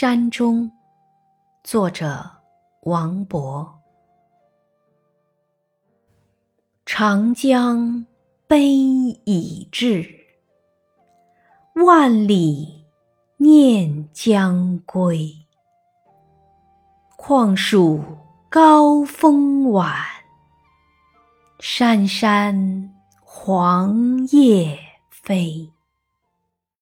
山中作者王勃长江悲已滞万里念将归况属高风晚山山黄叶飞。